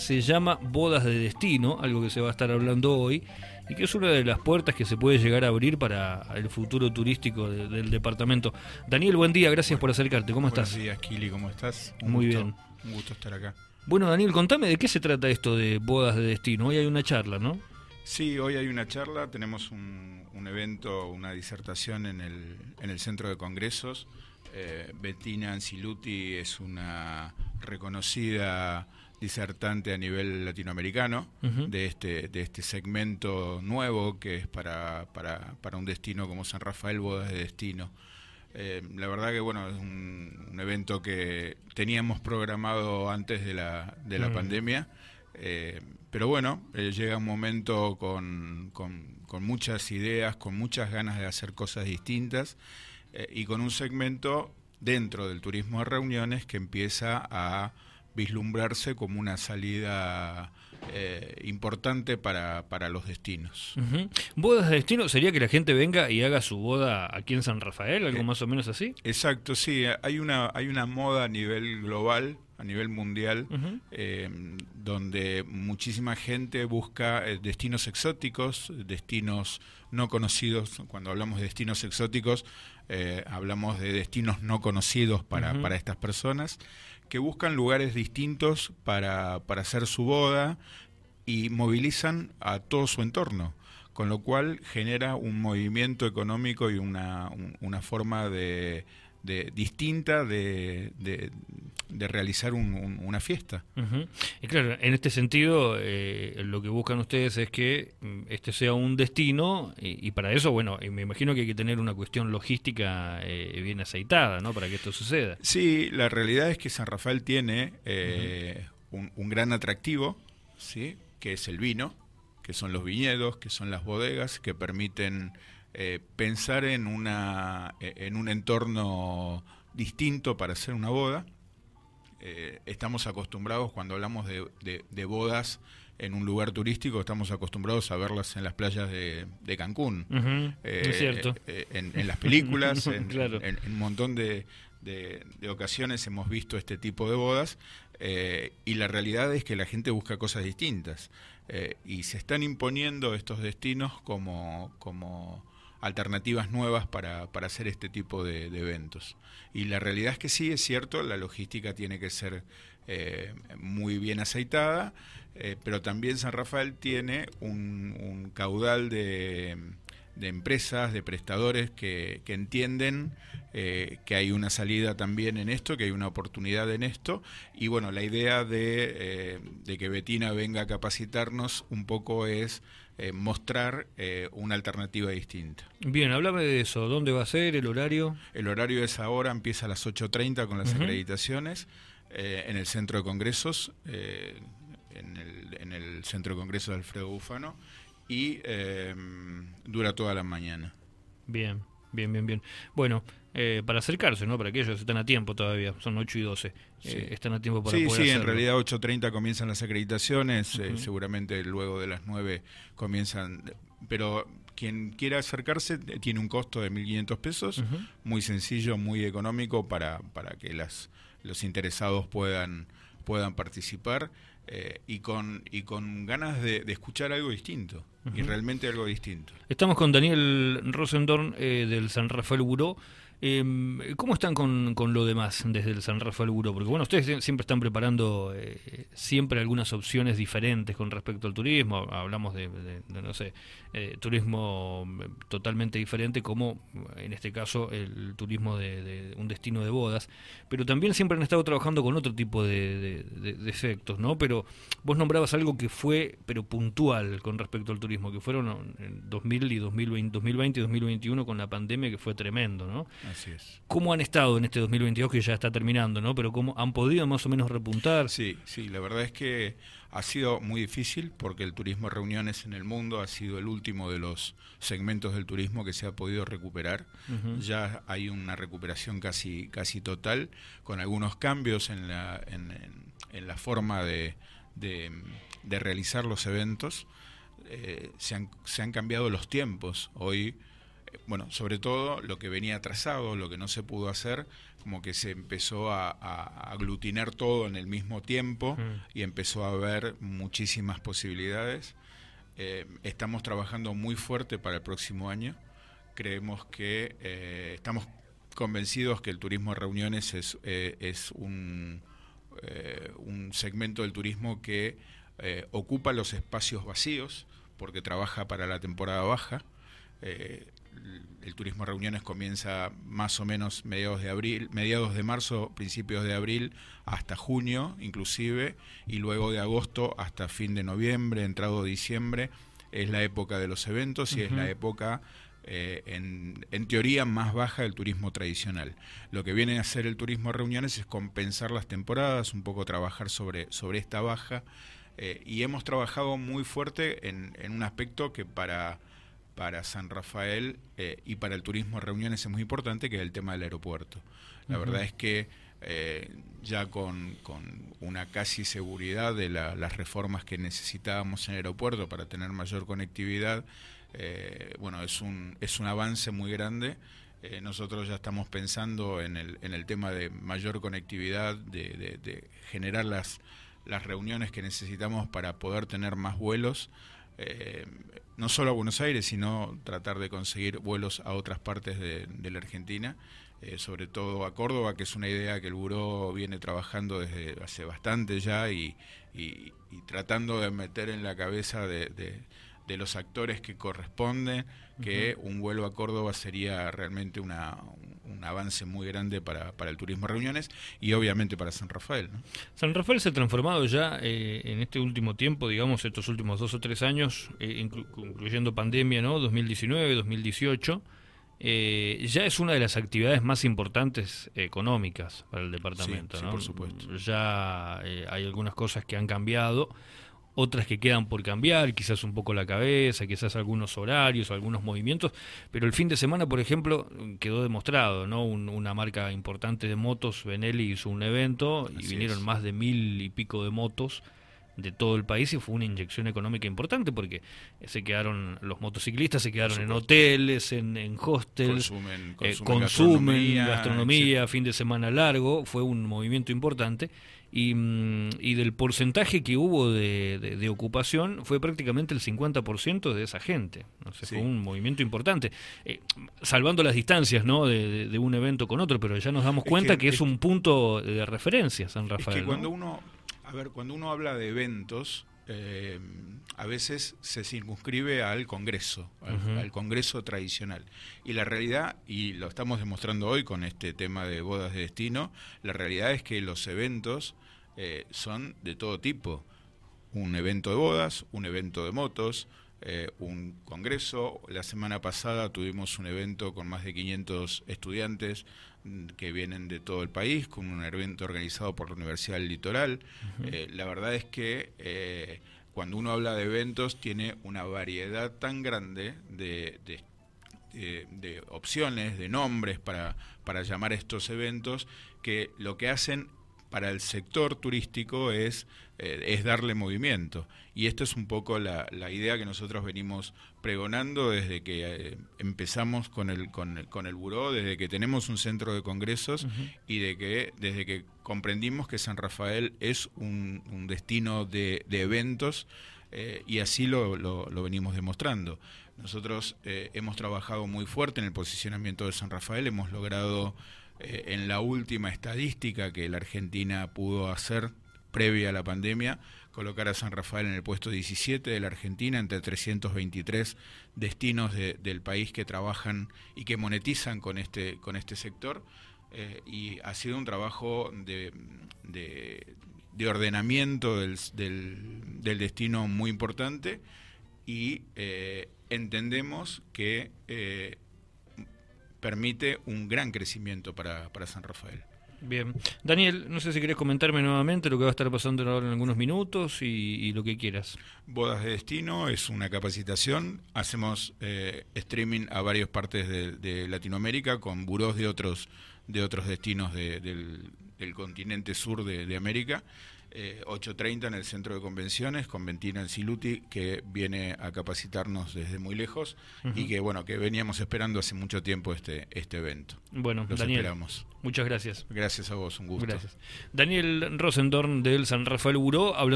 se llama Bodas de Destino, algo que se va a estar hablando hoy, y que es una de las puertas que se puede llegar a abrir para el futuro turístico del departamento. Daniel, buen día, gracias por acercarte. ¿Cómo estás? Buenos días, Kili, ¿cómo estás? Muy bien. Un gusto estar acá. Bueno, Daniel, contame de qué se trata esto de Bodas de Destino. Hoy hay una charla, ¿no? Sí, hoy hay una charla, tenemos un, evento, una disertación en el, en el Centro de Congresos. Eh, Bettina Anciluti es una reconocida disertante a nivel latinoamericano de, este, de este segmento nuevo que es para, para, para un destino como San Rafael, Bodas de Destino. Eh, la verdad que bueno, es un, evento que teníamos programado antes de la, de la pandemia eh, pero bueno, eh, llega un momento con, con, muchas ideas, con muchas ganas de hacer cosas distintas y con un segmento dentro del turismo de reuniones que empieza a vislumbrarse como una salida importante para, para, los destinos. ¿Bodas de destino sería que la gente venga y haga su boda aquí en San Rafael, algo más o menos así? Exacto, sí. Hay una, hay una moda a nivel global a nivel mundial, eh, donde muchísima gente busca eh, destinos exóticos, destinos no conocidos. Cuando hablamos de destinos exóticos, eh, hablamos de destinos no conocidos para, para estas personas, que buscan lugares distintos para, para hacer su boda y movilizan a todo su entorno con lo cual genera un movimiento económico y una, una forma de, de distinta de, de realizar una fiesta. Y claro, en este sentido, eh, lo que buscan ustedes es que mm, este sea un destino y, para eso, bueno, me imagino que hay que tener una cuestión logística eh, bien aceitada, ¿no? Para que esto suceda. Sí, la realidad es que San Rafael tiene eh, un, un, gran atractivo, ¿sí? Que es el vino, que son los viñedos, que son las bodegas, que permiten pensar en, una, en un entorno distinto para hacer una boda eh, estamos acostumbrados cuando hablamos de, bodas en un lugar turístico, estamos acostumbrados a verlas en las playas de, Cancún. Eh, es cierto. Eh, en, las películas, en, un montón de, ocasiones hemos visto este tipo de bodas y la realidad es que la gente busca cosas distintas y se están imponiendo estos destinos como, como alternativas nuevas para, para hacer este tipo de, eventos. Y la realidad es que sí, es cierto, la logística tiene que ser eh, muy bien aceitada, eh, pero también San Rafael tiene un, caudal de, de, empresas, de prestadores que, que entienden eh, que hay una salida también en esto, que hay una oportunidad en esto. Y bueno, la idea de, de que Betina venga a capacitarnos un poco es eh, mostrar eh, una alternativa distinta. Bien, háblame de eso. ¿Dónde va a ser el horario? El horario es ahora, empieza a las 8.30 con las acreditaciones eh, en el Centro de Congresos, en el, en, el, Centro de Congresos de Alfredo Bufano, y dura toda la mañana. Bien, bien, bien, bien. Bueno, eh, para acercarse, ¿no? Para aquellos están a tiempo todavía, son 8 y 12. Eh, están a tiempo para sí, Sí, en realidad 8.30 comienzan las acreditaciones, eh, seguramente luego de las 9 comienzan, pero quien quiera acercarse tiene un costo de 1.500 pesos, muy sencillo, muy económico para, para que las, los interesados puedan, puedan participar. Eh, y, con, y con ganas de, escuchar algo distinto, y realmente algo distinto. Estamos con Daniel Rosendorn eh, del San Rafael Buró. Eh, ¿Cómo están con, con, lo demás desde el San Rafael Buró? Porque bueno, ustedes siempre están preparando eh, siempre algunas opciones diferentes con respecto al turismo. Hablamos de, no sé, eh, turismo totalmente diferente como en este caso el turismo de, un destino de bodas. Pero también siempre han estado trabajando con otro tipo de, efectos, ¿no? Pero vos nombrabas algo que fue, pero puntual con respecto al turismo, que fueron en 2000 y 2020, 2020 y 2021 con la pandemia que fue tremendo, ¿no? Así es. ¿Cómo han estado en este 2022 que ya está terminando, ¿no? Pero cómo han podido más o menos repuntar. Sí, sí, la verdad es que ha sido muy difícil porque el turismo de reuniones en el mundo ha sido el último de los segmentos del turismo que se ha podido recuperar. Ya hay una recuperación casi, casi total, con algunos cambios en la, en, la forma de, de, realizar los eventos. Eh, se, han, se han cambiado los tiempos. Hoy bueno, sobre todo lo que venía atrasado, lo que no se pudo hacer, como que se empezó a, aglutinar todo en el mismo tiempo y empezó a haber muchísimas posibilidades. Eh, estamos trabajando muy fuerte para el próximo año. Creemos que eh, estamos convencidos que el turismo de reuniones es, eh, es un, un segmento del turismo que ocupa los espacios vacíos porque trabaja para la temporada baja el turismo reuniones comienza más o menos mediados de abril, mediados de marzo, principios de abril hasta junio inclusive y luego de agosto hasta fin de noviembre, entrado diciembre es la época de los eventos y es la época eh, en, en, teoría más baja del turismo tradicional. Lo que viene a hacer el turismo reuniones es compensar las temporadas, un poco trabajar sobre, sobre esta baja eh, y hemos trabajado muy fuerte en, en un aspecto que para para San Rafael eh, y para el turismo de reuniones es muy importante, que es el tema del aeropuerto. La verdad es que eh, ya con, una casi seguridad de las reformas que necesitábamos en el aeropuerto para tener mayor conectividad, eh, bueno, es un, es un avance muy grande. nosotros ya estamos pensando en el, en el tema de mayor conectividad, de, de generar las, las reuniones que necesitamos para poder tener más vuelos eh, no solo a Buenos Aires, sino tratar de conseguir vuelos a otras partes de, la Argentina, eh, sobre todo a Córdoba, que es una idea que el Buró viene trabajando desde hace bastante ya y, tratando de meter en la cabeza de, los actores que corresponden que un vuelo a Córdoba sería realmente una, un avance muy grande para, para el turismo reuniones y obviamente para San Rafael. San Rafael se ha transformado ya eh, en este último tiempo, digamos, estos últimos dos o tres años, eh, incluyendo pandemia, ¿no? 2019, 2018. Eh, ya es una de las actividades más importantes económicas para el departamento. Sí, por supuesto. Ya hay algunas cosas que han cambiado otras que quedan por cambiar, quizás un poco la cabeza, quizás algunos horarios, algunos movimientos, pero el fin de semana, por ejemplo, quedó demostrado, ¿no? una marca importante de motos, Benelli hizo un evento y vinieron más de mil y pico de motos de todo el país y fue una inyección económica importante porque se quedaron los motociclistas se quedaron en hoteles, en, en hostels, consumen, eh, gastronomía, fin de semana largo, fue un movimiento importante y, mm, y del porcentaje que hubo de, de, ocupación fue prácticamente el 50% de esa gente. ¿no? Fue un movimiento importante, eh, salvando las distancias ¿no? De, de, un evento con otro, pero ya nos damos cuenta que, es, un punto de referencia San Rafael. Es que cuando uno, a ver, cuando uno habla de eventos, eh, a veces se circunscribe al Congreso, al, Congreso tradicional. Y la realidad, y lo estamos demostrando hoy con este tema de bodas de destino, la realidad es que los eventos eh, son de todo tipo. Un evento de bodas, un evento de motos, eh, un congreso. La semana pasada tuvimos un evento con más de 500 estudiantes mm, que vienen de todo el país, con un evento organizado por la Universidad del Litoral. Eh, la verdad es que eh, cuando uno habla de eventos tiene una variedad tan grande de, de, opciones, de nombres para, para llamar estos eventos, que lo que hacen para el sector turístico es, eh, es darle movimiento. Y esto es un poco la, la idea que nosotros venimos pregonando desde que eh, empezamos con el, con, el, con el buró, desde que tenemos un centro de congresos y de que desde que comprendimos que San Rafael es un, un destino de, de eventos eh, y así lo, lo, lo, venimos demostrando. Nosotros hemos trabajado muy fuerte en el posicionamiento de San Rafael, hemos logrado eh, en la última estadística que la Argentina pudo hacer previa a la pandemia, colocar a San Rafael en el puesto 17 de la Argentina entre 323 destinos del país que trabajan y que monetizan con este, con este sector. Eh, y ha sido un trabajo de, de, ordenamiento del, del, destino muy importante y eh, entendemos que permite un gran crecimiento para, para San Rafael. Bien. Daniel, no sé si querés comentarme nuevamente lo que va a estar pasando ahora en algunos minutos y, lo que quieras. Bodas de Destino es una capacitación. Hacemos eh, streaming a varias partes de, Latinoamérica con burós de otros de otros destinos del, continente sur de, América. 8.30 en el centro de convenciones con Ventina Siluti que viene a capacitarnos desde muy lejos y que bueno que veníamos esperando hace mucho tiempo este este evento. Bueno, Los Daniel, esperamos. muchas gracias. Gracias a vos, un gusto. Gracias. Daniel Rosendorn del San Rafael Buró